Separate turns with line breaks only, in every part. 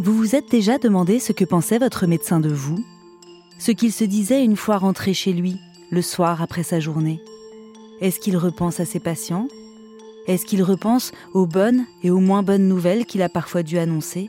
Vous vous êtes déjà demandé ce que pensait votre médecin de vous? Ce qu'il se disait une fois rentré chez lui, le soir après sa journée? Est-ce qu'il repense à ses patients? Est-ce qu'il repense aux bonnes et aux moins bonnes nouvelles qu'il a parfois dû annoncer?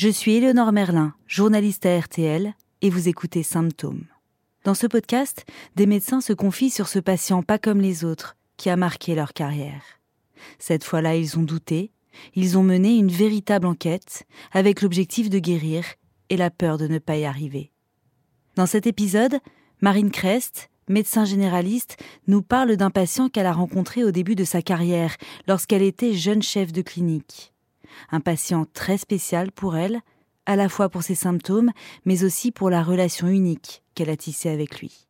Je suis Éléonore Merlin, journaliste à RTL, et vous écoutez Symptômes. Dans ce podcast, des médecins se confient sur ce patient pas comme les autres, qui a marqué leur carrière. Cette fois-là, ils ont douté, ils ont mené une véritable enquête, avec l'objectif de guérir et la peur de ne pas y arriver. Dans cet épisode, Marine Crest, médecin généraliste, nous parle d'un patient qu'elle a rencontré au début de sa carrière, lorsqu'elle était jeune chef de clinique un patient très spécial pour elle, à la fois pour ses symptômes, mais aussi pour la relation unique qu'elle a tissée avec lui.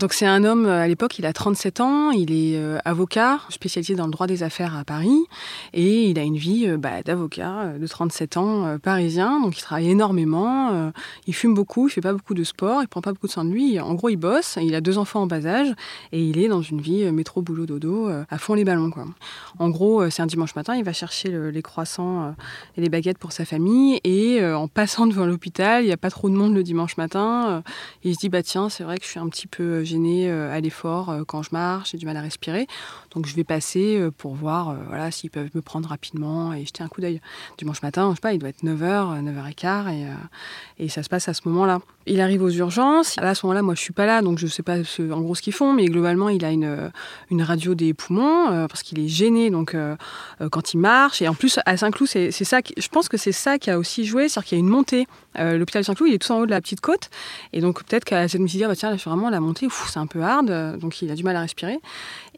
Donc c'est un homme, à l'époque, il a 37 ans, il est euh, avocat, spécialisé dans le droit des affaires à Paris, et il a une vie euh, bah, d'avocat euh, de 37 ans parisien, donc il travaille énormément, il fume beaucoup, il fait pas beaucoup de sport, il prend pas beaucoup de soin de lui, en gros il bosse, il a deux enfants en bas âge, et il est dans une vie métro, boulot, dodo, à fond les ballons. Quoi. En gros, c'est un dimanche matin, il va chercher les croissants et les baguettes pour sa famille, et en passant devant l'hôpital, il n'y a pas trop de monde le dimanche matin, il se dit, bah tiens, c'est vrai que je suis un petit peu gênée euh, à l'effort euh, quand je marche, j'ai du mal à respirer. Donc je vais passer euh, pour voir voilà, s'ils peuvent me prendre rapidement et jeter un coup d'œil. Dimanche matin, je sais pas, il doit être 9h, 9h15 et, et ça se passe à ce moment-là. Il arrive aux urgences. À ce moment-là, moi, je suis pas là, donc je sais pas en gros ce qu'ils font, mais globalement, il a une, une radio des poumons parce qu'il est gêné donc quand il marche. Et en plus, à Saint-Cloud, c'est ça. je pense que c'est ça qui a aussi joué, c'est-à-dire qu'il y a une montée. L'hôpital Saint-Cloud, il est tout en haut de la petite côte, et donc peut-être qu'à cette me dit, bah, tiens, là, vraiment la montée c'est un peu hard, donc il a du mal à respirer.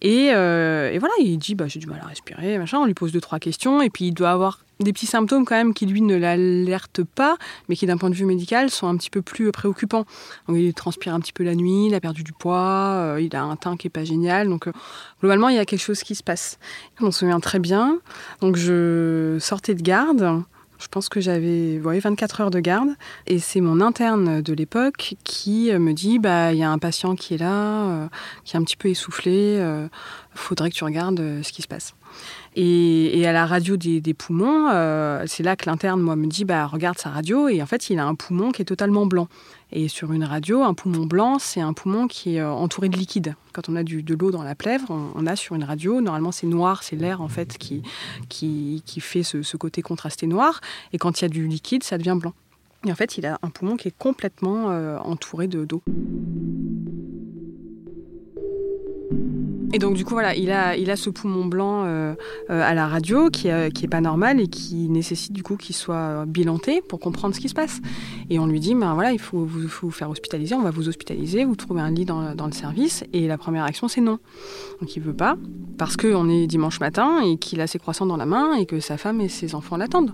Et, euh, voilà, il dit bah, j'ai du mal à respirer, machin. On lui pose deux, trois questions, et puis il doit avoir des petits symptômes quand même qui lui ne l'alertent pas, mais qui d'un point de vue médical sont un petit peu plus préoccupants. Donc il transpire un petit peu la nuit, il a perdu du poids, euh, il a un teint qui est pas génial. Donc euh, globalement, il y a quelque chose qui se passe. On se souvient très bien. Donc je sortais de garde. Je pense que j'avais 24 heures de garde. Et c'est mon interne de l'époque qui euh, me dit bah il y a un patient qui est là, euh, qui est un petit peu essoufflé, euh, faudrait que tu regardes ce qui se passe. Et, à la radio des, poumons, c'est là que l'interne, moi, me dit bah, regarde sa radio. Et en fait, il a un poumon qui est totalement blanc. Et sur une radio, un poumon blanc, c'est un poumon qui est euh, entouré de liquide. Quand on a du, de l'eau dans la plèvre, on, a sur une radio, normalement c'est noir, c'est l'air en fait qui, qui, qui fait ce, côté contrasté noir. Et quand il y a du liquide, ça devient blanc. Et en fait, il a un poumon qui est complètement euh, entouré de, d'eau. Et donc du coup voilà, il a, il a ce poumon blanc euh, euh, à la radio qui, euh, qui est pas normal et qui nécessite du coup qu'il soit bilanté pour comprendre ce qui se passe. Et on lui dit ben voilà, il faut vous, faire hospitaliser, on va vous hospitaliser, vous trouvez un lit dans, dans le service. Et la première action c'est non. Donc il veut pas parce qu'on est dimanche matin et qu'il a ses croissants dans la main et que sa femme et ses enfants l'attendent.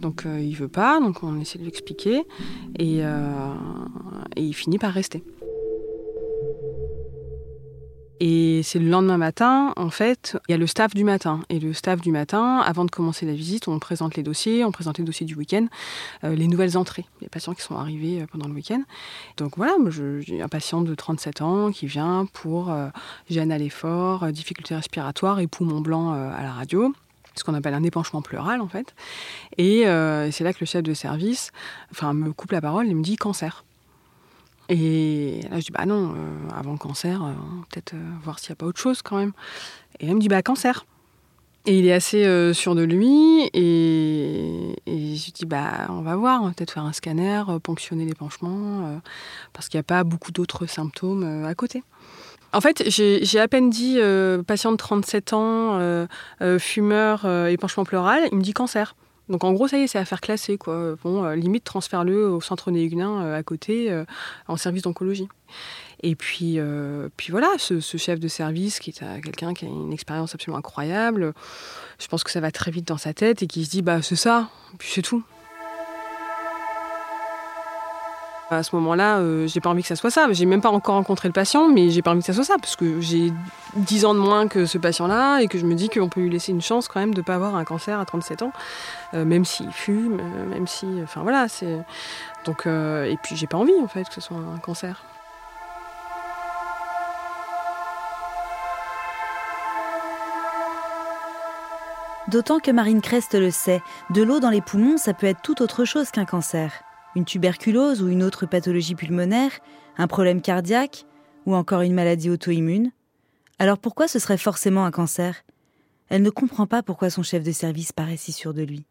Donc il veut pas, donc on essaie de lui expliquer et, et il finit par rester. Et c'est le lendemain matin, en fait, il y a le staff du matin. Et le staff du matin, avant de commencer la visite, on présente les dossiers, on présente les dossiers du week-end, euh, les nouvelles entrées, les patients qui sont arrivés euh, pendant le week-end. Donc voilà, j'ai un patient de 37 ans qui vient pour euh, gêne à l'effort, difficulté respiratoire et poumon blanc à la radio ce qu'on appelle un épanchement pleural en fait. Et c'est là que le chef de service enfin, me coupe la parole et me dit cancer. Et là, je dis, bah non, euh, avant le cancer, euh, peut-être euh, voir s'il n'y a pas autre chose quand même. Et elle me dit, bah cancer. Et il est assez sûr de lui. Et, je dis, bah on va voir, peut-être faire un scanner, ponctionner l'épanchement, parce qu'il n'y a pas beaucoup d'autres symptômes à côté. En fait, j'ai à peine dit patient de 37 ans, fumeur, épanchement pleural, il me dit cancer. Donc en gros, ça y est, c'est affaire classée. Quoi. Bon, euh, limite, transfère-le au centre Néguenin euh, à côté, euh, en service d'oncologie. Et puis, puis voilà, ce, chef de service qui est quelqu'un qui a une expérience absolument incroyable, je pense que ça va très vite dans sa tête et qui se dit bah c'est ça, puis c'est tout. À ce moment-là, euh, j'ai pas envie que ça soit ça. J'ai même pas encore rencontré le patient, mais j'ai pas envie que ça soit ça, parce que j'ai 10 ans de moins que ce patient-là, et que je me dis qu'on peut lui laisser une chance quand même de pas avoir un cancer à 37 ans, euh, même s'il fume, euh, même si. Enfin voilà, c'est. Donc. et puis j'ai pas envie en fait que ce soit un cancer.
D'autant que Marine Crest le sait, de l'eau dans les poumons, ça peut être tout autre chose qu'un cancer une tuberculose ou une autre pathologie pulmonaire, un problème cardiaque ou encore une maladie auto-immune. Alors pourquoi ce serait forcément un cancer? Elle ne comprend pas pourquoi son chef de service paraît si sûr de lui.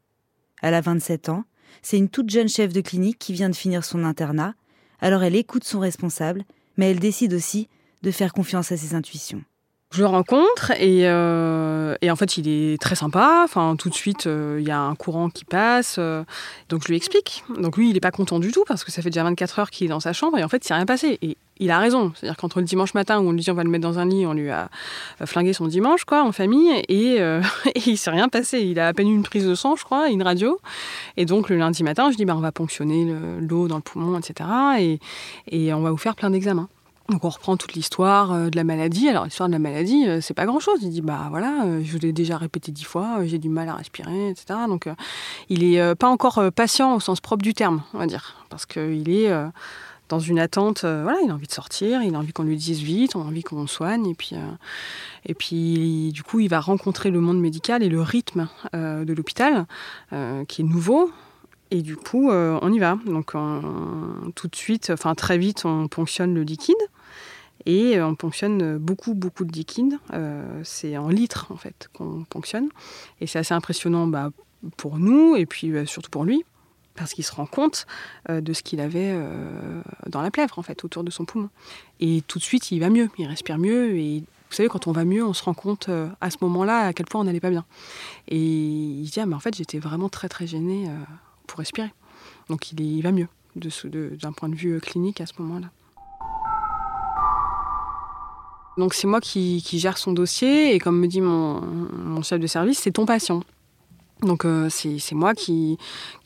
Elle a 27 ans, c'est une toute jeune chef de clinique qui vient de finir son internat, alors elle écoute son responsable, mais elle décide aussi de faire confiance à ses intuitions.
Je le rencontre et, euh, et, en fait il est très sympa. Enfin tout de suite euh, il y a un courant qui passe, euh, donc je lui explique. Donc lui il n'est pas content du tout parce que ça fait déjà 24 heures qu'il est dans sa chambre et en fait il s'est rien passé. Et il a raison, c'est-à-dire qu'entre le dimanche matin où on lui dit on va le mettre dans un lit, on lui a flingué son dimanche quoi en famille et, et il s'est rien passé. Il a à peine eu une prise de sang je crois, une radio. Et donc le lundi matin je dis bah, on va ponctionner l'eau dans le poumon etc. Et, et on va vous faire plein d'examens. Donc on reprend toute l'histoire euh, de la maladie. Alors l'histoire de la maladie, euh, c'est pas grand-chose. Il dit bah voilà, euh, je vous l'ai déjà répété dix fois, j'ai du mal à respirer, etc. Donc il est pas encore patient au sens propre du terme, on va dire, parce qu'il est dans une attente. voilà, il a envie de sortir, il a envie qu'on lui dise vite, on a envie qu'on soigne, et puis et puis du coup il va rencontrer le monde médical et le rythme de l'hôpital qui est nouveau. Et du coup, on y va. Donc, tout de suite, enfin très vite, on ponctionne le liquide. Et euh, on ponctionne beaucoup, beaucoup de liquide. Euh, c'est en litres, en fait, qu'on ponctionne. Et c'est assez impressionnant bah, pour nous et puis euh, surtout pour lui, parce qu'il se rend compte de ce qu'il avait dans la plèvre, en fait, autour de son poumon. Et tout de suite, il va mieux, il respire mieux. Et vous savez, quand on va mieux, on se rend compte à ce moment-là à quel point on n'allait pas bien. Et il dit, ah, mais en fait, j'étais vraiment très, très gêné pour respirer. Donc il va mieux d'un point de vue clinique à ce moment-là. Donc c'est moi qui, gère son dossier et comme me dit mon, chef de service, c'est ton patient. Donc euh, c'est moi qui,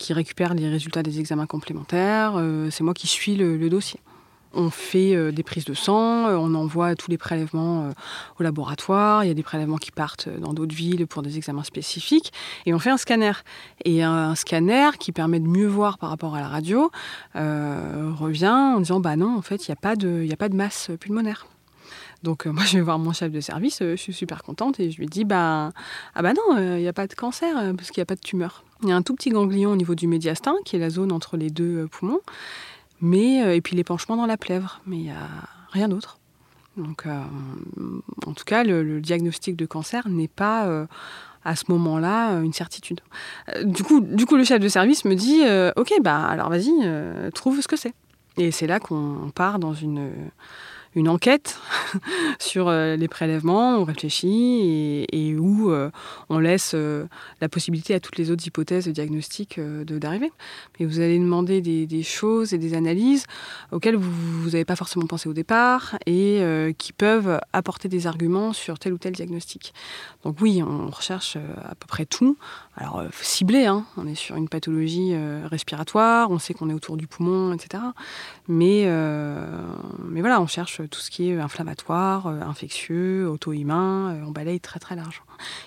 récupère les résultats des examens complémentaires, euh, c'est moi qui suis le, dossier. On fait euh, des prises de sang, on envoie tous les prélèvements au laboratoire, il y a des prélèvements qui partent dans d'autres villes pour des examens spécifiques, et on fait un scanner. Et un, scanner qui permet de mieux voir par rapport à la radio revient en disant bah non, en fait, il n'y a, de, a pas de masse pulmonaire. Donc euh, moi je vais voir mon chef de service, euh, je suis super contente et je lui dis bah ah bah non, il euh, n'y a pas de cancer parce qu'il n'y a pas de tumeur. Il y a un tout petit ganglion au niveau du médiastin qui est la zone entre les deux poumons, mais et puis l'épanchement dans la plèvre, mais il n'y a rien d'autre. Donc en tout cas le, diagnostic de cancer n'est pas à ce moment-là une certitude. du coup, du coup, le chef de service me dit Ok, bah alors vas-y, trouve ce que c'est. Et c'est là qu'on part dans une une enquête sur euh, les prélèvements, on réfléchit et, où euh, on laisse euh, la possibilité à toutes les autres hypothèses de diagnostic d'arriver. Mais vous allez demander des, choses et des analyses auxquelles vous n'avez pas forcément pensé au départ et qui peuvent apporter des arguments sur tel ou tel diagnostic. Donc oui, on recherche à peu près tout. Alors ciblé, hein. on est sur une pathologie respiratoire, on sait qu'on est autour du poumon, etc. Mais, mais voilà, on cherche tout ce qui est inflammatoire, euh, infectieux, euh, on balaye très très large.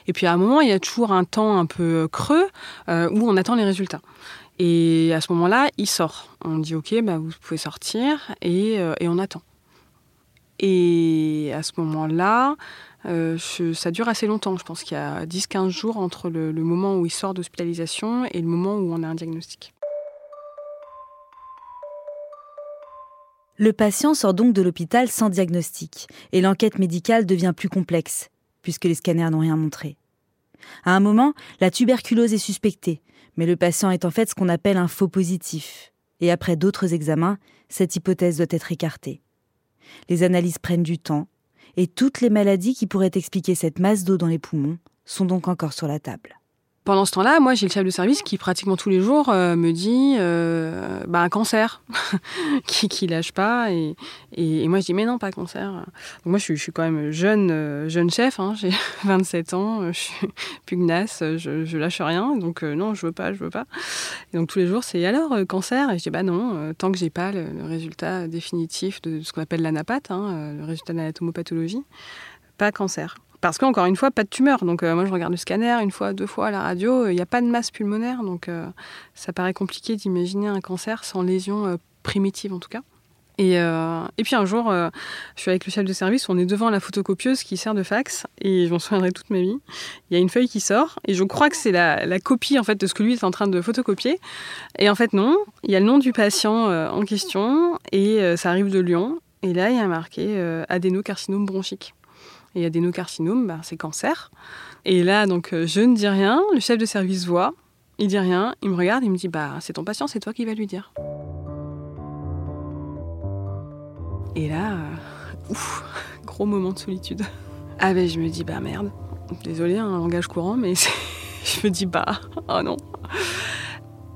Et puis à un moment, il y a toujours un temps un peu creux euh, où on attend les résultats. Et à ce moment-là, il sort. On dit ok, bah, vous pouvez sortir et, et on attend. Et à ce moment-là, ça dure assez longtemps. Je pense qu'il y a 10-15 jours entre le, le moment où il sort d'hospitalisation et le moment où on a un diagnostic.
Le patient sort donc de l'hôpital sans diagnostic, et l'enquête médicale devient plus complexe, puisque les scanners n'ont rien montré. À un moment, la tuberculose est suspectée, mais le patient est en fait ce qu'on appelle un faux positif, et après d'autres examens, cette hypothèse doit être écartée. Les analyses prennent du temps, et toutes les maladies qui pourraient expliquer cette masse d'eau dans les poumons sont donc encore sur la table.
Pendant ce temps-là, moi, j'ai le chef de service qui, pratiquement tous les jours, euh, me dit euh, bah, un cancer, qui, qui lâche pas. Et, et, moi, je dis mais non, pas cancer. Donc, moi, je suis, je suis, quand même jeune, euh, jeune chef. Hein, j'ai 27 ans, je suis pugnace, je, je lâche rien. Donc, non, je veux pas, je veux pas. Et donc, tous les jours, c'est alors cancer? Et je dis bah non, tant que j'ai pas le, résultat définitif de ce qu'on appelle l'anapathe, hein, le résultat de l'anatomopathologie, pas cancer. Parce qu'encore une fois, pas de tumeur. Donc euh, moi, je regarde le scanner une fois, deux fois à la radio. Il n'y a pas de masse pulmonaire. Donc euh, ça paraît compliqué d'imaginer un cancer sans lésion euh, primitive en tout cas. Et, puis un jour, je suis avec le chef de service, on est devant la photocopieuse qui sert de fax, et je m'en souviendrai toute ma vie. Il y a une feuille qui sort, et je crois que c'est la, la, copie en fait de ce que lui est en train de photocopier. Et en fait non, il y a le nom du patient en question, et ça arrive de Lyon. Et là, il y a marqué adénocarcinome bronchique et adénocarcinome, bah, c'est cancer. Et là, donc, euh, je ne dis rien, le chef de service voit, il dit rien, il me regarde, il me dit, bah, c'est ton patient, c'est toi qui vas lui dire. Et là, euh, ouf, gros moment de solitude. Ah ben, je me dis, bah merde, désolé, un langage courant, mais je me dis, bah, oh non.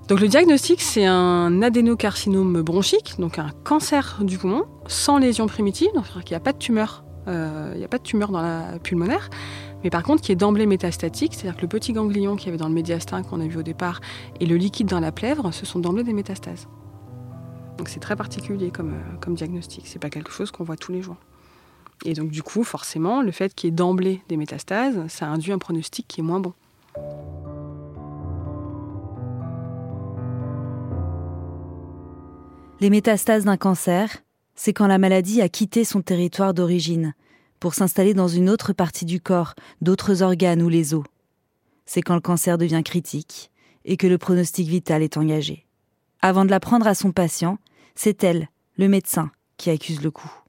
Donc le diagnostic, c'est un adénocarcinome bronchique, donc un cancer du poumon, sans lésion primitive, donc qu'il n'y a pas de tumeur il euh, n'y a pas de tumeur dans la pulmonaire, mais par contre qui est d'emblée métastatique, c'est-à-dire que le petit ganglion qui y avait dans le médiastin qu'on a vu au départ et le liquide dans la plèvre, ce sont d'emblée des métastases. Donc c'est très particulier comme, euh, comme diagnostic, c'est pas quelque chose qu'on voit tous les jours. Et donc du coup, forcément, le fait qu'il y ait d'emblée des métastases, ça induit un pronostic qui est moins bon.
Les métastases d'un cancer, c'est quand la maladie a quitté son territoire d'origine pour s'installer dans une autre partie du corps, d'autres organes ou les os. C'est quand le cancer devient critique et que le pronostic vital est engagé. Avant de l'apprendre à son patient, c'est elle, le médecin, qui accuse le coup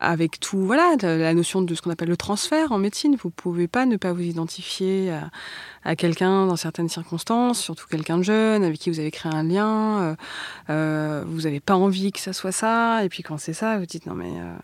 avec tout, voilà, la notion de ce qu'on appelle le transfert en médecine. Vous pouvez pas ne pas vous identifier à, quelqu'un dans certaines circonstances, surtout quelqu'un de jeune avec qui vous avez créé un lien. Euh, euh, vous n'avez pas envie que ça soit ça, et puis quand c'est ça, vous dites non mais euh,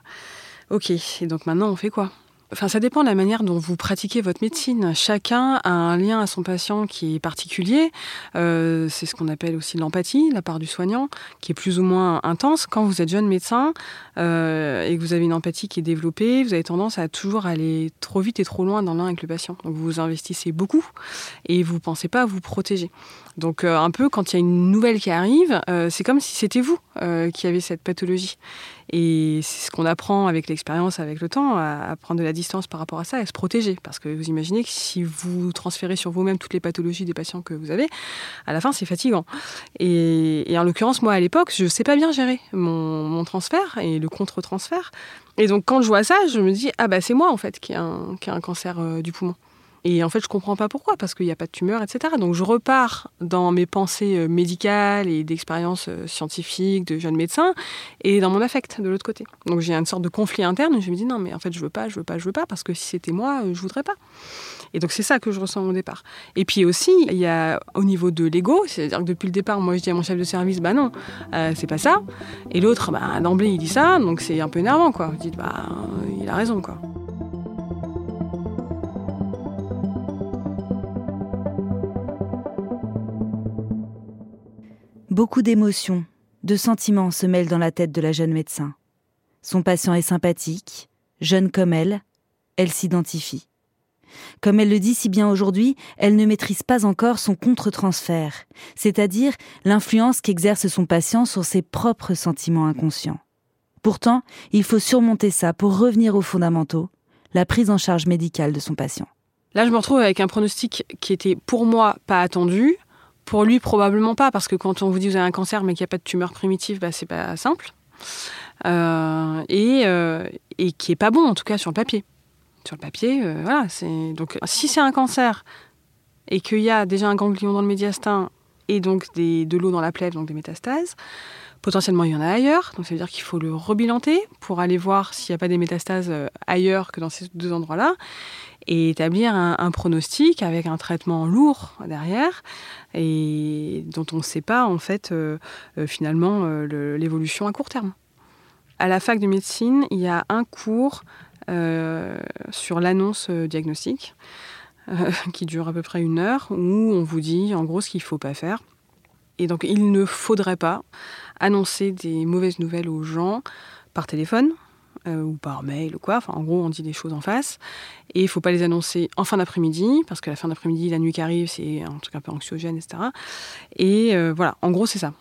ok. Et donc maintenant on fait quoi? Enfin, ça dépend de la manière dont vous pratiquez votre médecine. Chacun a un lien à son patient qui est particulier. Euh, c'est ce qu'on appelle aussi l'empathie, la part du soignant, qui est plus ou moins intense. Quand vous êtes jeune médecin euh, et que vous avez une empathie qui est développée, vous avez tendance à toujours aller trop vite et trop loin dans l'un avec le patient. Donc vous vous investissez beaucoup et vous ne pensez pas à vous protéger. Donc euh, un peu quand il y a une nouvelle qui arrive, c'est comme si c'était vous qui avez cette pathologie. Et c'est ce qu'on apprend avec l'expérience, avec le temps, à, prendre de la distance par rapport à ça, à se protéger. Parce que vous imaginez que si vous transférez sur vous-même toutes les pathologies des patients que vous avez, à la fin c'est fatigant. Et, en l'occurrence, moi à l'époque, je ne sais pas bien gérer mon, transfert et le contre-transfert. Et donc quand je vois ça, je me dis, ah bah c'est moi en fait qui ai un, a un cancer du poumon. Et en fait, je comprends pas pourquoi, parce qu'il n'y a pas de tumeur, etc. Donc je repars dans mes pensées euh, médicales et d'expériences euh, scientifiques, de jeune médecin, et dans mon affect de l'autre côté. Donc j'ai une sorte de conflit interne, je me dis non, mais en fait, je veux pas, je veux pas, je veux pas, parce que si c'était moi, euh, je voudrais pas. Et donc c'est ça que je ressens au départ. Et puis aussi, il y a au niveau de l'ego, c'est-à-dire que depuis le départ, moi je dis à mon chef de service, bah non, c'est pas ça. Et l'autre, bah, d'emblée, il dit ça, donc c'est un peu énervant, quoi. Vous dites, bah, il a raison, quoi.
Beaucoup d'émotions, de sentiments se mêlent dans la tête de la jeune médecin. Son patient est sympathique, jeune comme elle, elle s'identifie. Comme elle le dit si bien aujourd'hui, elle ne maîtrise pas encore son contre-transfert, c'est-à-dire l'influence qu'exerce son patient sur ses propres sentiments inconscients. Pourtant, il faut surmonter ça pour revenir aux fondamentaux, la prise en charge médicale de son patient.
Là, je me retrouve avec un pronostic qui était pour moi pas attendu, pour lui, probablement pas, parce que quand on vous dit vous avez un cancer mais qu'il n'y a pas de tumeur primitive, bah, c'est pas simple. Euh, et, euh, et qui est pas bon, en tout cas sur le papier. Sur le papier, euh, voilà. C'est... Donc, si c'est un cancer et qu'il y a déjà un ganglion dans le médiastin et donc des, de l'eau dans la plèvre, donc des métastases, potentiellement il y en a ailleurs. Donc, ça veut dire qu'il faut le rebilanter pour aller voir s'il n'y a pas des métastases ailleurs que dans ces deux endroits-là et établir un, pronostic avec un traitement lourd derrière et dont on ne sait pas en fait euh, euh, finalement euh, l'évolution à court terme. À la fac de médecine, il y a un cours sur l'annonce diagnostique. qui dure à peu près une heure, où on vous dit en gros ce qu'il ne faut pas faire. Et donc il ne faudrait pas annoncer des mauvaises nouvelles aux gens par téléphone, euh, ou par mail ou quoi. Enfin, en gros, on dit des choses en face. Et il faut pas les annoncer en fin d'après-midi, parce que la fin d'après-midi, la nuit qui arrive, c'est un truc un peu anxiogène, etc. Et euh, voilà, en gros, c'est ça.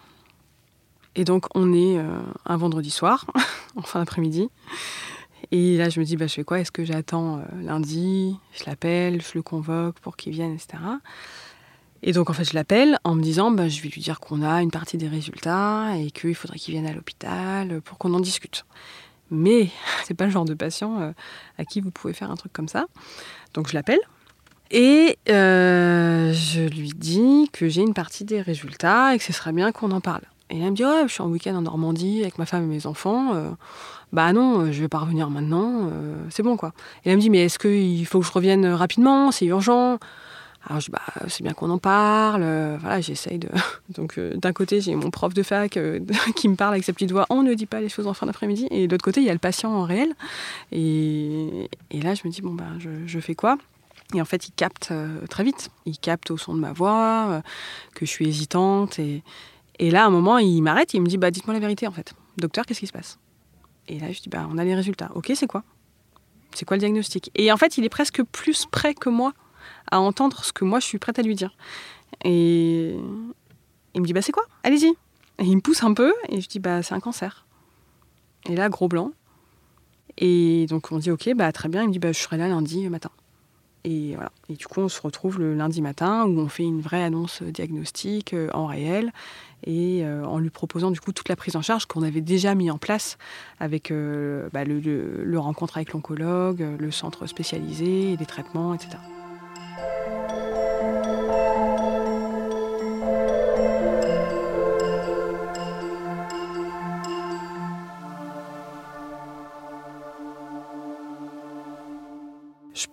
Et donc, on est euh, un vendredi soir, en fin d'après-midi. Et là, je me dis, bah, je fais quoi? Est-ce que j'attends lundi? Je l'appelle, je le convoque pour qu'il vienne, etc. Et donc, en fait, je l'appelle en me disant, bah, je vais lui dire qu'on a une partie des résultats et qu'il faudrait qu'il vienne à l'hôpital pour qu'on en discute mais c'est pas le genre de patient euh, à qui vous pouvez faire un truc comme ça. Donc je l'appelle et euh, je lui dis que j'ai une partie des résultats et que ce serait bien qu'on en parle. Et elle me dit ouais, je suis en week-end en Normandie avec ma femme et mes enfants. Euh, bah non, je vais pas revenir maintenant. c'est bon quoi. Et elle me dit mais est-ce qu'il faut que je revienne rapidement? C'est urgent? Alors je bah, c'est bien qu'on en parle. Euh, voilà, j'essaye de. Donc euh, d'un côté, j'ai mon prof de fac euh, qui me parle avec sa petite voix. On ne dit pas les choses en fin d'après-midi. Et de l'autre côté, il y a le patient en réel. Et, et là, je me dis bon bah, je, fais quoi? Et en fait, il capte très vite. Il capte au son de ma voix que je suis hésitante. Et, et là, à un moment, il m'arrête. Il me dit bah dites-moi la vérité en fait. Docteur, qu'est-ce qui se passe? Et là, je dis bah on a les résultats. Ok, c'est quoi? C'est quoi le diagnostic? Et en fait, il est presque plus près que moi à entendre ce que moi je suis prête à lui dire. Et il me dit bah c'est quoi? Allez-y. Et il me pousse un peu et je dis bah c'est un cancer. Et là gros blanc. Et donc on dit ok bah très bien. Il me dit bah je serai là lundi matin. Et voilà. Et du coup on se retrouve le lundi matin où on fait une vraie annonce diagnostique euh, en réel et euh, en lui proposant du coup toute la prise en charge qu'on avait déjà mis en place avec euh, bah, le, le, rencontre avec l'oncologue, le centre spécialisé, les traitements, etc.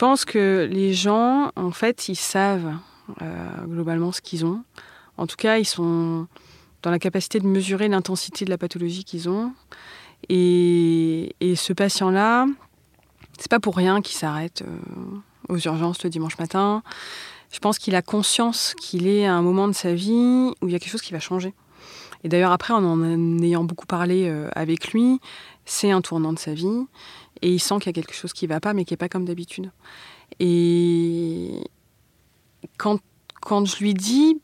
pense que les gens, en fait, ils savent euh, globalement ce qu'ils ont. En tout cas, ils sont dans la capacité de mesurer l'intensité de la pathologie qu'ils ont. Et, ce patient-là, c'est pas pour rien qu'il s'arrête euh, aux urgences le dimanche matin. Je pense qu'il a conscience qu'il est à un moment de sa vie où il y a quelque chose qui va changer. Et d'ailleurs, après, en en ayant beaucoup parlé euh, avec lui, c'est un tournant de sa vie et il sent qu'il y a quelque chose qui ne va pas, mais qui n'est pas comme d'habitude. Et quand, quand je lui dis,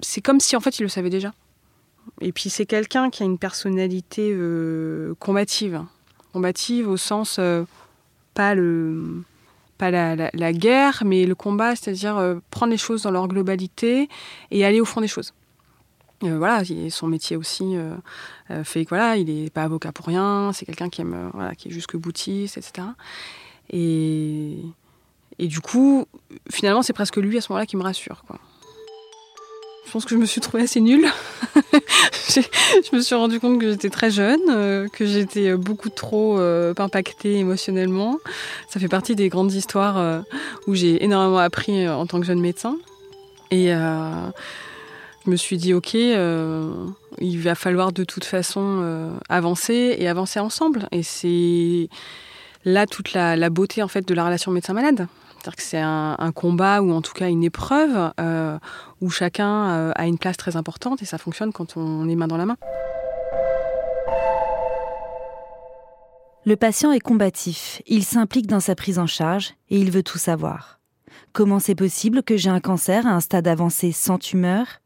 c'est comme si en fait il le savait déjà. Et puis c'est quelqu'un qui a une personnalité euh, combative, combative au sens euh, pas le pas la, la, guerre, mais le combat, c'est-à-dire euh, prendre les choses dans leur globalité et aller au fond des choses. Euh, voilà, son métier aussi euh, euh, fait que voilà, il n'est pas avocat pour rien, c'est quelqu'un qui aime, voilà, qui est jusque boutiste, etc. Et, et du coup, finalement, c'est presque lui à ce moment-là qui me rassure, quoi. Je pense que je me suis trouvée assez nulle. je me suis rendu compte que j'étais très jeune, que j'étais beaucoup trop impactée émotionnellement. Ça fait partie des grandes histoires où j'ai énormément appris en tant que jeune médecin. Et je me suis dit, ok, euh, il va falloir de toute façon euh, avancer et avancer ensemble. Et c'est là toute la, beauté en fait de la relation médecin-malade. C'est-à-dire que c'est un, combat ou en tout cas une épreuve euh, où chacun a une place très importante et ça fonctionne quand on est main dans la main.
Le patient est combatif, il s'implique dans sa prise en charge et il veut tout savoir. Comment c'est possible que j'ai un cancer à un stade avancé sans tumeur?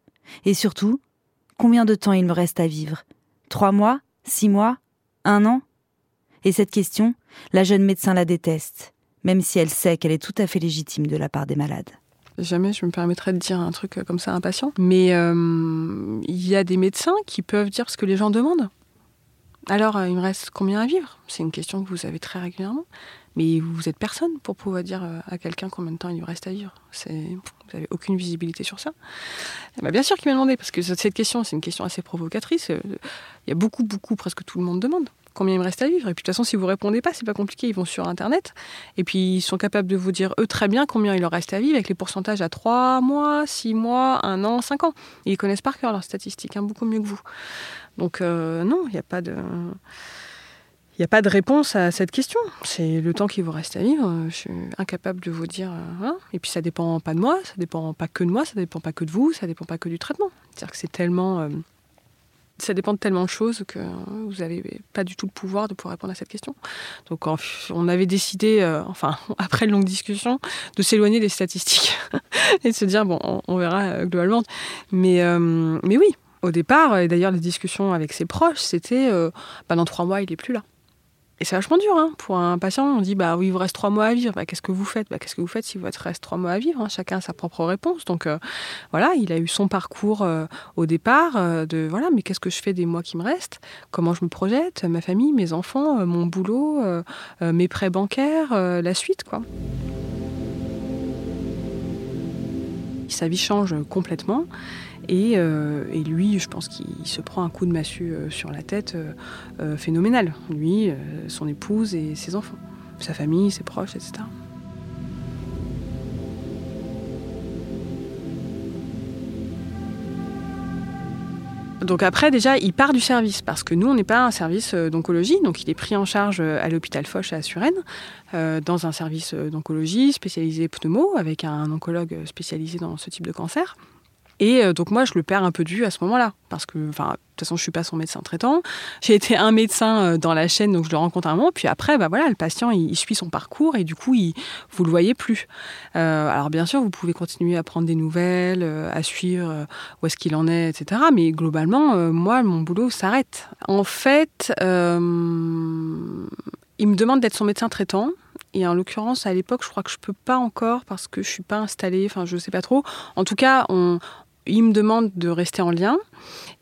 Et surtout, combien de temps il me reste à vivre? Trois mois? Six mois? Un an? Et cette question, la jeune médecin la déteste, même si elle sait qu'elle est tout à fait légitime de la part des malades.
Jamais je me permettrais de dire un truc comme ça à un patient. Mais euh, il y a des médecins qui peuvent dire ce que les gens demandent. Alors, euh, il me reste combien à vivre? C'est une question que vous avez très régulièrement. Mais vous êtes personne pour pouvoir dire euh, à quelqu'un combien de temps il lui reste à vivre. Vous n'avez aucune visibilité sur ça. Ben, bien sûr qu'il m'a demandé, parce que cette question, c'est une question assez provocatrice. Euh, il y a beaucoup, beaucoup, presque tout le monde demande combien il me reste à vivre. Et puis de toute façon, si vous répondez pas, c'est pas compliqué. Ils vont sur Internet et puis ils sont capables de vous dire eux très bien combien il leur reste à vivre avec les pourcentages à 3 mois, 6 mois, 1 an, 5 ans. ils connaissent par cœur leurs statistiques, hein, beaucoup mieux que vous. Donc euh, non, il n'y a pas de Il n'y a pas de réponse à cette question. C'est le temps qui vous reste à vivre. Je suis incapable de vous dire. Hein. Et puis ça dépend pas de moi, ça dépend pas que de moi, ça dépend pas que de vous, ça dépend pas que du traitement. C'est-à-dire que c'est tellement. Euh, ça dépend de tellement de choses que vous n'avez pas du tout le pouvoir de pouvoir répondre à cette question. Donc on avait décidé, euh, enfin après une longue discussion, de s'éloigner des statistiques et de se dire bon, on, verra euh, globalement. Mais, mais oui, au départ, et d'ailleurs les discussions avec ses proches, c'était bah, dans trois mois il est plus là. Et c'est vachement dur hein. pour un patient. On dit bah oui, il vous reste trois mois à vivre. Bah, qu'est-ce que vous faites? Bah, Qu'est-ce que vous faites si vous reste trois mois à vivre hein? Chacun a sa propre réponse. Donc euh, voilà, il a eu son parcours euh, au départ euh, de voilà, mais qu'est-ce que je fais des mois qui me restent? Comment je me projette? Ma famille, mes enfants, mon boulot, mes prêts bancaires, la suite quoi. Sa vie change complètement. Euh, et, lui, je pense qu'il se prend un coup de massue euh, sur la tête euh, phénoménal. Lui, son épouse et ses enfants, sa famille, ses proches, etc. Donc après, déjà, il part du service parce que nous, on n'est pas un service d'oncologie, donc il est pris en charge à l'hôpital Foch à Suresnes, dans un service d'oncologie spécialisé pneumo, avec un oncologue spécialisé dans ce type de cancer. Et euh, donc moi, je le perds un peu du à ce moment-là, parce que, enfin, de toute façon, je suis pas son médecin traitant. J'ai été un médecin euh, dans la chaîne, donc je le rencontre un moment. Puis après, bah voilà, le patient, il, suit son parcours et du coup, il, vous le voyez plus. Euh, alors bien sûr, vous pouvez continuer à prendre des nouvelles, à suivre où est-ce qu'il en est, etc. Mais globalement, moi, mon boulot s'arrête. En fait, il me demande d'être son médecin traitant. Et en l'occurrence, à l'époque, je crois que je peux pas encore parce que je suis pas installée, enfin, je sais pas trop. En tout cas, on, il me demande de rester en lien.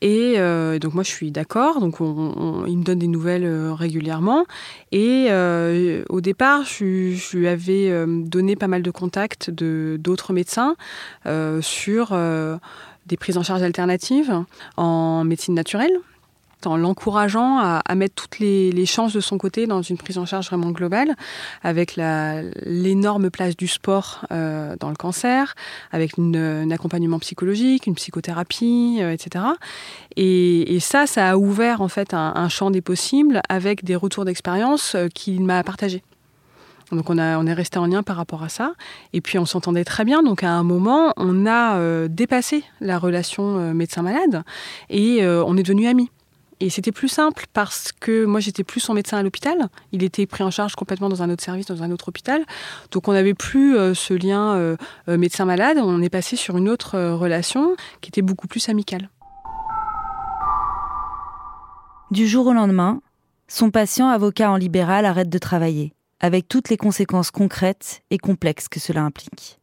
Et euh, donc moi je suis d'accord, donc on, il me donne des nouvelles euh, régulièrement. Et euh, au départ, je, lui avais donné pas mal de contacts de d'autres médecins sur des prises en charge alternatives en médecine naturelle en l'encourageant à, mettre toutes les, chances de son côté dans une prise en charge vraiment globale, avec l'énorme place du sport euh, dans le cancer, avec un accompagnement psychologique, une psychothérapie, euh, etc. Et, ça, ça a ouvert en fait un, champ des possibles avec des retours d'expérience euh, qu'il m'a partagés. Donc on, a, on est resté en lien par rapport à ça. Et puis on s'entendait très bien. Donc à un moment, on a dépassé la relation médecin-malade et on est devenus amis. Et c'était plus simple parce que moi j'étais plus son médecin à l'hôpital. Il était pris en charge complètement dans un autre service, dans un autre hôpital. Donc on n'avait plus euh, ce lien euh, euh, médecin-malade. On est passé sur une autre relation qui était beaucoup plus amicale.
Du jour au lendemain, son patient avocat en libéral arrête de travailler, avec toutes les conséquences concrètes et complexes que cela implique.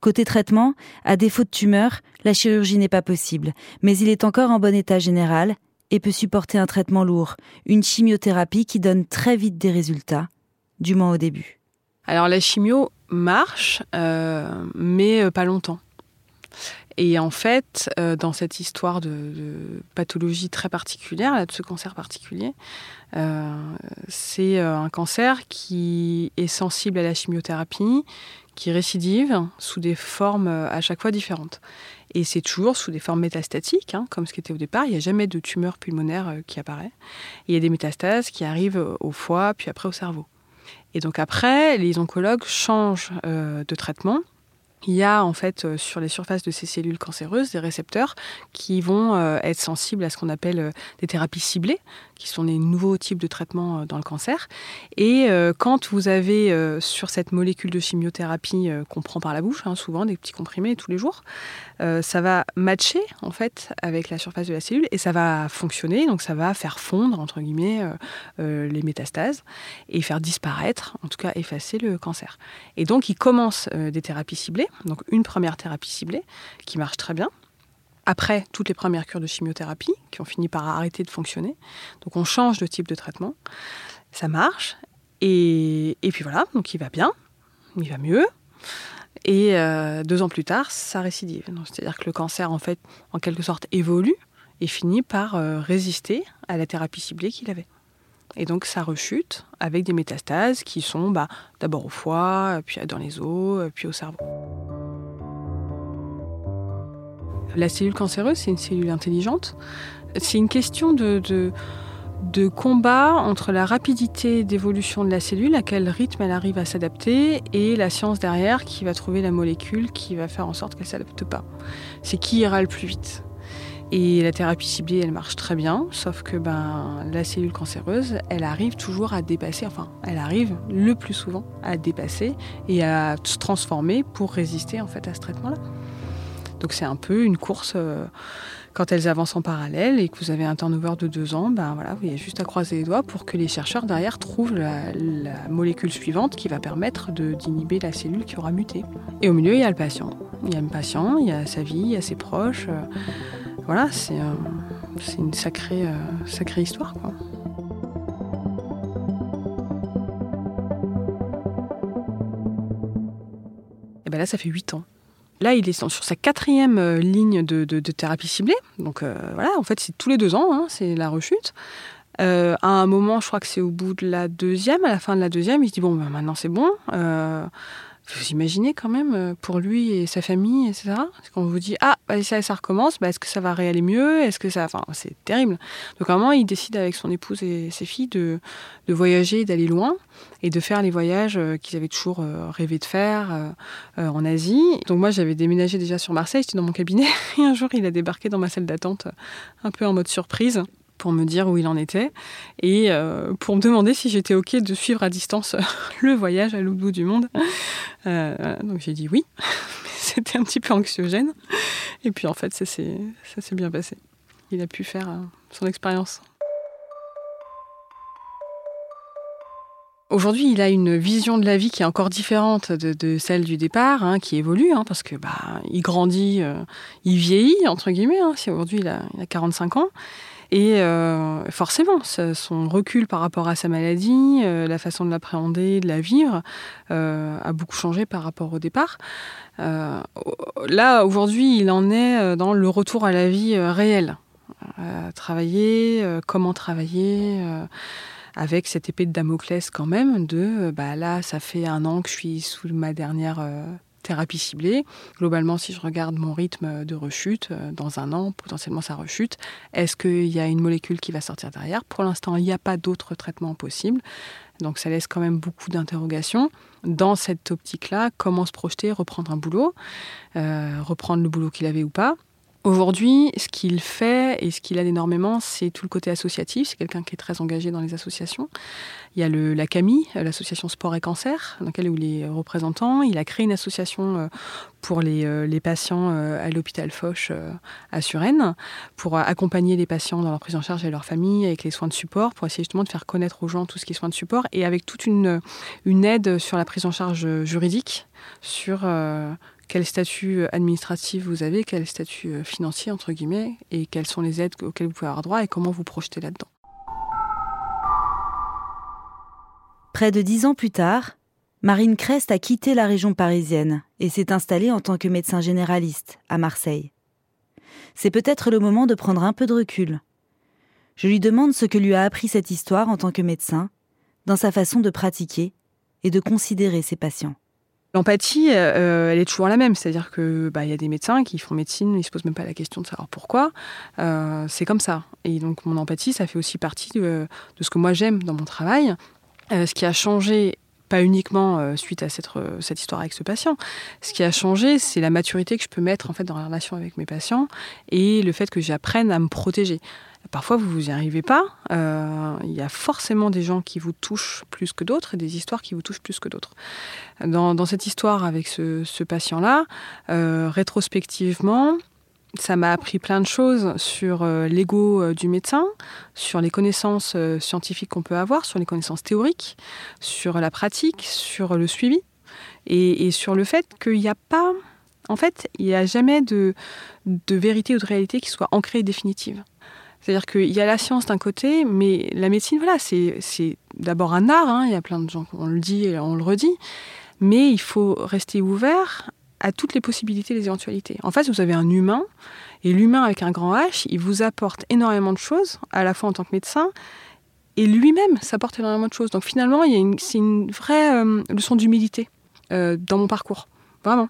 Côté traitement, à défaut de tumeur, la chirurgie n'est pas possible, mais il est encore en bon état général et peut supporter un traitement lourd, une chimiothérapie qui donne très vite des résultats, du moins au début.
Alors la chimio marche, euh, mais euh, pas longtemps. Et en fait, euh, dans cette histoire de, pathologie très particulière, de ce cancer particulier, c'est un cancer qui est sensible à la chimiothérapie, qui récidive sous des formes à chaque fois différentes. Et c'est toujours sous des formes métastatiques, hein, comme ce qui était au départ. Il n'y a jamais de tumeur pulmonaire euh, qui apparaît. il y a des métastases qui arrivent euh, au foie, puis après au cerveau. Et donc après, les oncologues changent euh, de traitement il y a en fait euh, sur les surfaces de ces cellules cancéreuses des récepteurs qui vont euh, être sensibles à ce qu'on appelle euh, des thérapies ciblées, qui sont des nouveaux types de traitements dans le cancer. Et quand vous avez sur cette molécule de chimiothérapie qu'on prend par la bouche, hein, souvent des petits comprimés tous les jours, ça va matcher en fait avec la surface de la cellule et ça va fonctionner, donc ça va faire fondre entre guillemets les métastases et faire disparaître, en tout cas effacer le cancer. Et donc il commence des thérapies ciblées donc une première thérapie ciblée qui marche très bien. Après toutes les premières cures de chimiothérapie qui ont fini par arrêter de fonctionner. Donc on change de type de traitement. Ça marche. Et, puis voilà, donc il va bien, il va mieux. Et euh, deux ans plus tard, ça récidive. C'est-à-dire que le cancer, en fait, en quelque sorte, évolue et finit par euh, résister à la thérapie ciblée qu'il avait. Et donc ça rechute avec des métastases qui sont bah, d'abord au foie, puis dans les os, puis au cerveau. La cellule cancéreuse, c'est une cellule intelligente. C'est une question de, de combat entre la rapidité d'évolution de la cellule, à quel rythme elle arrive à s'adapter, et la science derrière qui va trouver la molécule qui va faire en sorte qu'elle ne s'adapte pas. C'est qui ira le plus vite. Et la thérapie ciblée, elle marche très bien, sauf que ben, la cellule cancéreuse, elle arrive toujours à dépasser, enfin, elle arrive le plus souvent à dépasser et à se transformer pour résister en fait à ce traitement-là. Donc c'est un peu une course. Euh, quand elles avancent en parallèle et que vous avez un turnover de deux ans, ben voilà, vous avez juste à croiser les doigts pour que les chercheurs derrière trouvent la, molécule suivante qui va permettre d'inhiber la cellule qui aura muté. Et au milieu, il y a le patient. Il y a le patient, il y a sa vie, il y a ses proches. Euh, voilà, c'est une sacrée, euh, histoire. Et ben là, ça fait huit ans. Là, il est sur sa quatrième euh, ligne de, thérapie ciblée. Donc euh, voilà, en fait, c'est tous les deux ans, hein, c'est la rechute. à un moment, je crois que c'est au bout de la deuxième, à la fin de la deuxième, il se dit bon, ben, maintenant c'est bon. Vous imaginez quand même euh, pour lui et sa famille, etc. Quand on vous dit ah bah, ça, ça recommence, bah, est-ce que ça va réaller mieux Est-ce que ça, enfin c'est terrible. Donc à un moment il décide avec son épouse et ses filles de, de voyager, d'aller loin et de faire les voyages euh, qu'ils avaient toujours euh, rêvé de faire en Asie. Donc moi j'avais déménagé déjà sur Marseille, j'étais dans mon cabinet et un jour il a débarqué dans ma salle d'attente un peu en mode surprise pour me dire où il en était et euh, pour me demander si j'étais OK de suivre à distance le voyage à l'autre bout du monde. Euh, donc j'ai dit oui, c'était un petit peu anxiogène. Et puis en fait, ça s'est bien passé. Il a pu faire euh, son expérience. Aujourd'hui, il a une vision de la vie qui est encore différente de, celle du départ, hein, qui évolue, hein, parce que bah, il grandit, il vieillit, entre guillemets. Hein, si aujourd'hui il a 45 ans. Et euh, forcément, son recul par rapport à sa maladie, euh, la façon de l'appréhender, de la vivre, euh, a beaucoup changé par rapport au départ. là, aujourd'hui, il en est dans le retour à la vie réelle. travailler, comment travailler avec cette épée de Damoclès quand même de bah là ça fait un an que je suis sous ma dernière thérapie ciblée. Globalement, si je regarde mon rythme de rechute, euh, dans un an, potentiellement ça rechute. Est-ce qu'il y a une molécule qui va sortir derrière? Pour l'instant, il n'y a pas d'autre traitement possible. Donc ça laisse quand même beaucoup d'interrogations. Dans cette optique-là, comment se projeter, reprendre un boulot, euh, reprendre le boulot qu'il avait ou pas? Aujourd'hui, ce qu'il fait et ce qu'il a énormément, c'est tout le côté associatif. C'est quelqu'un qui est très engagé dans les associations. Il y a le, la CAMI, l'association Sport et Cancer, dans laquelle il est représentant. Il a créé une association euh, pour les, euh, patients euh, à l'hôpital Foch à Suresnes, pour accompagner les patients dans leur prise en charge et leur famille avec les soins de support, pour essayer justement de faire connaître aux gens tout ce qui est soins de support, et avec toute une, une aide sur la prise en charge juridique, sur quel statut euh, administratif vous avez, quel statut euh, financier, entre guillemets, et quelles sont les aides auxquelles vous pouvez avoir droit et comment vous projetez là-dedans.
Près de dix ans plus tard, Marine Crest a quitté la région parisienne et s'est installée en tant que médecin généraliste à Marseille. C'est peut-être le moment de prendre un peu de recul. Je lui demande ce que lui a appris cette histoire en tant que médecin, dans sa façon de pratiquer et de considérer ses patients.
L'empathie, euh, elle est toujours la même, c'est-à-dire que bah, y a des médecins qui font médecine, ils se posent même pas la question de savoir pourquoi. Euh, c'est comme ça. Et donc mon empathie, ça fait aussi partie de, ce que moi j'aime dans mon travail. Euh, ce qui a changé pas uniquement suite à cette, cette, histoire avec ce patient. Ce qui a changé, c'est la maturité que je peux mettre en fait dans la relation avec mes patients et le fait que j'apprenne à me protéger. Parfois, vous vous y arrivez pas. Euh, il y a forcément des gens qui vous touchent plus que d'autres et des histoires qui vous touchent plus que d'autres. Dans, cette histoire avec ce, patient-là, euh, rétrospectivement, ça m'a appris plein de choses sur euh, l'ego du médecin, sur les connaissances scientifiques qu'on peut avoir, sur les connaissances théoriques, sur la pratique, sur le suivi et, sur le fait qu'il n'y a pas, en fait, il n'y a jamais de vérité ou de réalité qui soit ancrée et définitive. C'est-à-dire qu'il y a la science d'un côté, mais la médecine, voilà, c'est d'abord un art. Hein. Il y a plein de gens, on le dit et on le redit. Mais il faut rester ouvert à toutes les possibilités, les éventualités. En fait, vous avez un humain, et l'humain avec un grand H, il vous apporte énormément de choses, à la fois en tant que médecin, et lui-même s'apporte apporte énormément de choses. Donc finalement, c'est une vraie euh, leçon d'humilité euh, dans mon parcours. Vraiment.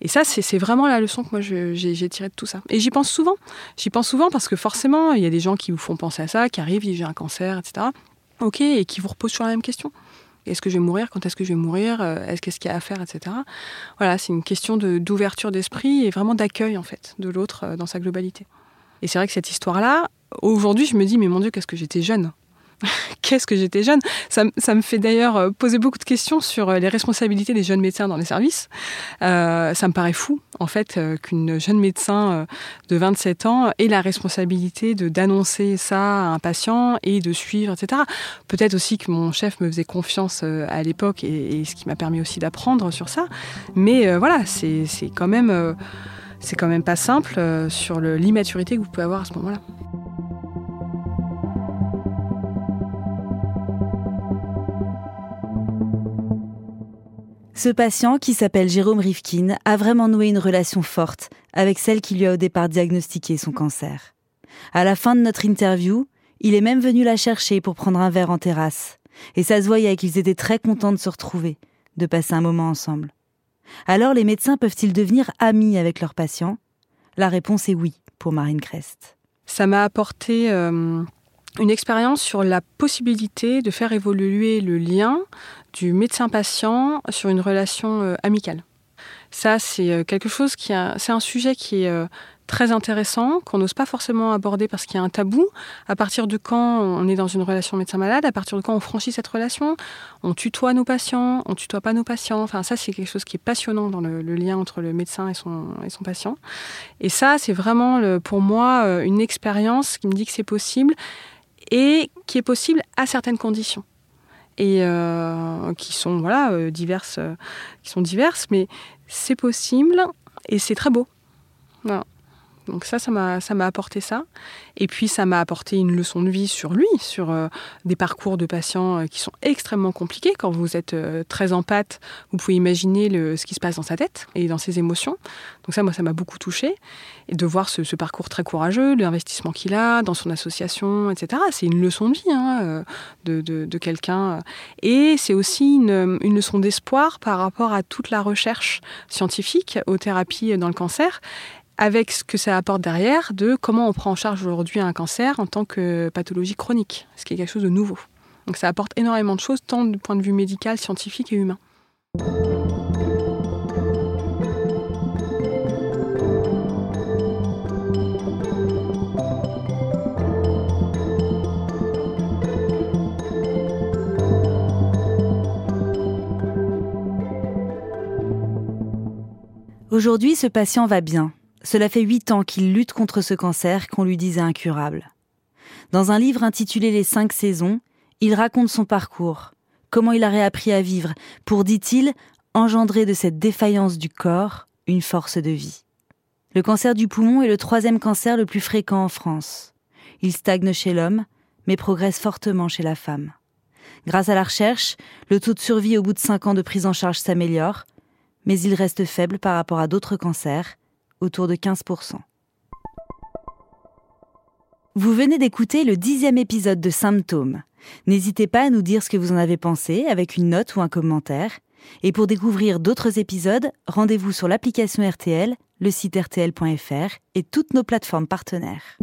Et ça, c'est vraiment la leçon que moi j'ai tirée de tout ça. Et j'y pense souvent. J'y pense souvent parce que forcément, il y a des gens qui vous font penser à ça, qui arrivent, j'ai un cancer, etc. Ok, et qui vous reposent sur la même question. Est-ce que je vais mourir? Quand est-ce que je vais mourir? Euh, Est-ce qu'est-ce qu'il y a à faire, etc. Voilà, c'est une question d'ouverture d'esprit et vraiment d'accueil en fait de l'autre euh, dans sa globalité. Et c'est vrai que cette histoire-là, aujourd'hui, je me dis mais mon Dieu, qu'est-ce que j'étais jeune? qu'est-ce que j'étais jeune. Ça, me fait d'ailleurs euh, poser beaucoup de questions sur euh, les responsabilités des jeunes médecins dans les services. Euh, ça me paraît fou, en fait, qu'une jeune médecin de 27 ans ait la responsabilité d'annoncer ça à un patient et de suivre, etc. Peut-être aussi que mon chef me faisait confiance à l'époque et, ce qui m'a permis aussi d'apprendre sur ça. Mais voilà, c'est quand même... c'est quand même pas simple sur l'immaturité que vous pouvez avoir à ce moment-là.
Ce patient, qui s'appelle Jérôme Rifkin, a vraiment noué une relation forte avec celle qui lui a au départ diagnostiqué son cancer. À la fin de notre interview, il est même venu la chercher pour prendre un verre en terrasse. Et ça se voyait qu'ils étaient très contents de se retrouver, de passer un moment ensemble. Alors les médecins peuvent-ils devenir amis avec leurs patients? La réponse est oui pour Marine Crest.
Ça m'a apporté euh, une expérience sur la possibilité de faire évoluer le lien du médecin-patient sur une relation euh, amicale. Ça, c'est euh, quelque chose qui a, c'est un sujet qui est euh, très intéressant, qu'on n'ose pas forcément aborder parce qu'il y a un tabou. À partir de quand on est dans une relation médecin-malade, à partir de quand on franchit cette relation, on tutoie nos patients, on tutoie pas nos patients? Enfin, ça, c'est quelque chose qui est passionnant dans le, lien entre le médecin et son, et son patient. Et ça, c'est vraiment pour moi une expérience qui me dit que c'est possible et qui est possible à certaines conditions et euh, qui sont voilà euh, diverses euh, qui sont diverses mais c'est possible et c'est très beau. Donc ça, ça m'a, apporté ça. Et puis ça m'a apporté une leçon de vie sur lui, sur euh, des parcours de patients euh, qui sont extrêmement compliqués. Quand vous êtes euh, très en pâte, vous pouvez imaginer le, ce qui se passe dans sa tête et dans ses émotions. Donc ça, moi, ça m'a beaucoup touché. Et de voir ce, parcours très courageux, l'investissement qu'il a dans son association, etc. C'est une leçon de vie hein, de, de, quelqu'un. Et c'est aussi une, une leçon d'espoir par rapport à toute la recherche scientifique aux thérapies dans le cancer avec ce que ça apporte derrière de comment on prend en charge aujourd'hui un cancer en tant que pathologie chronique, ce qui est quelque chose de nouveau. Donc ça apporte énormément de choses, tant du point de vue médical, scientifique et humain.
Aujourd'hui, ce patient va bien. Cela fait huit ans qu'il lutte contre ce cancer qu'on lui disait incurable. Dans un livre intitulé Les cinq saisons, il raconte son parcours, comment il a réappris à vivre, pour, dit-il, engendrer de cette défaillance du corps une force de vie. Le cancer du poumon est le troisième cancer le plus fréquent en France. Il stagne chez l'homme, mais progresse fortement chez la femme. Grâce à la recherche, le taux de survie au bout de cinq ans de prise en charge s'améliore, mais il reste faible par rapport à d'autres cancers, autour de 15%. Vous venez d'écouter le dixième épisode de Symptômes. N'hésitez pas à nous dire ce que vous en avez pensé avec une note ou un commentaire. Et pour découvrir d'autres épisodes, rendez-vous sur l'application RTL, le site rtl.fr et toutes nos plateformes partenaires.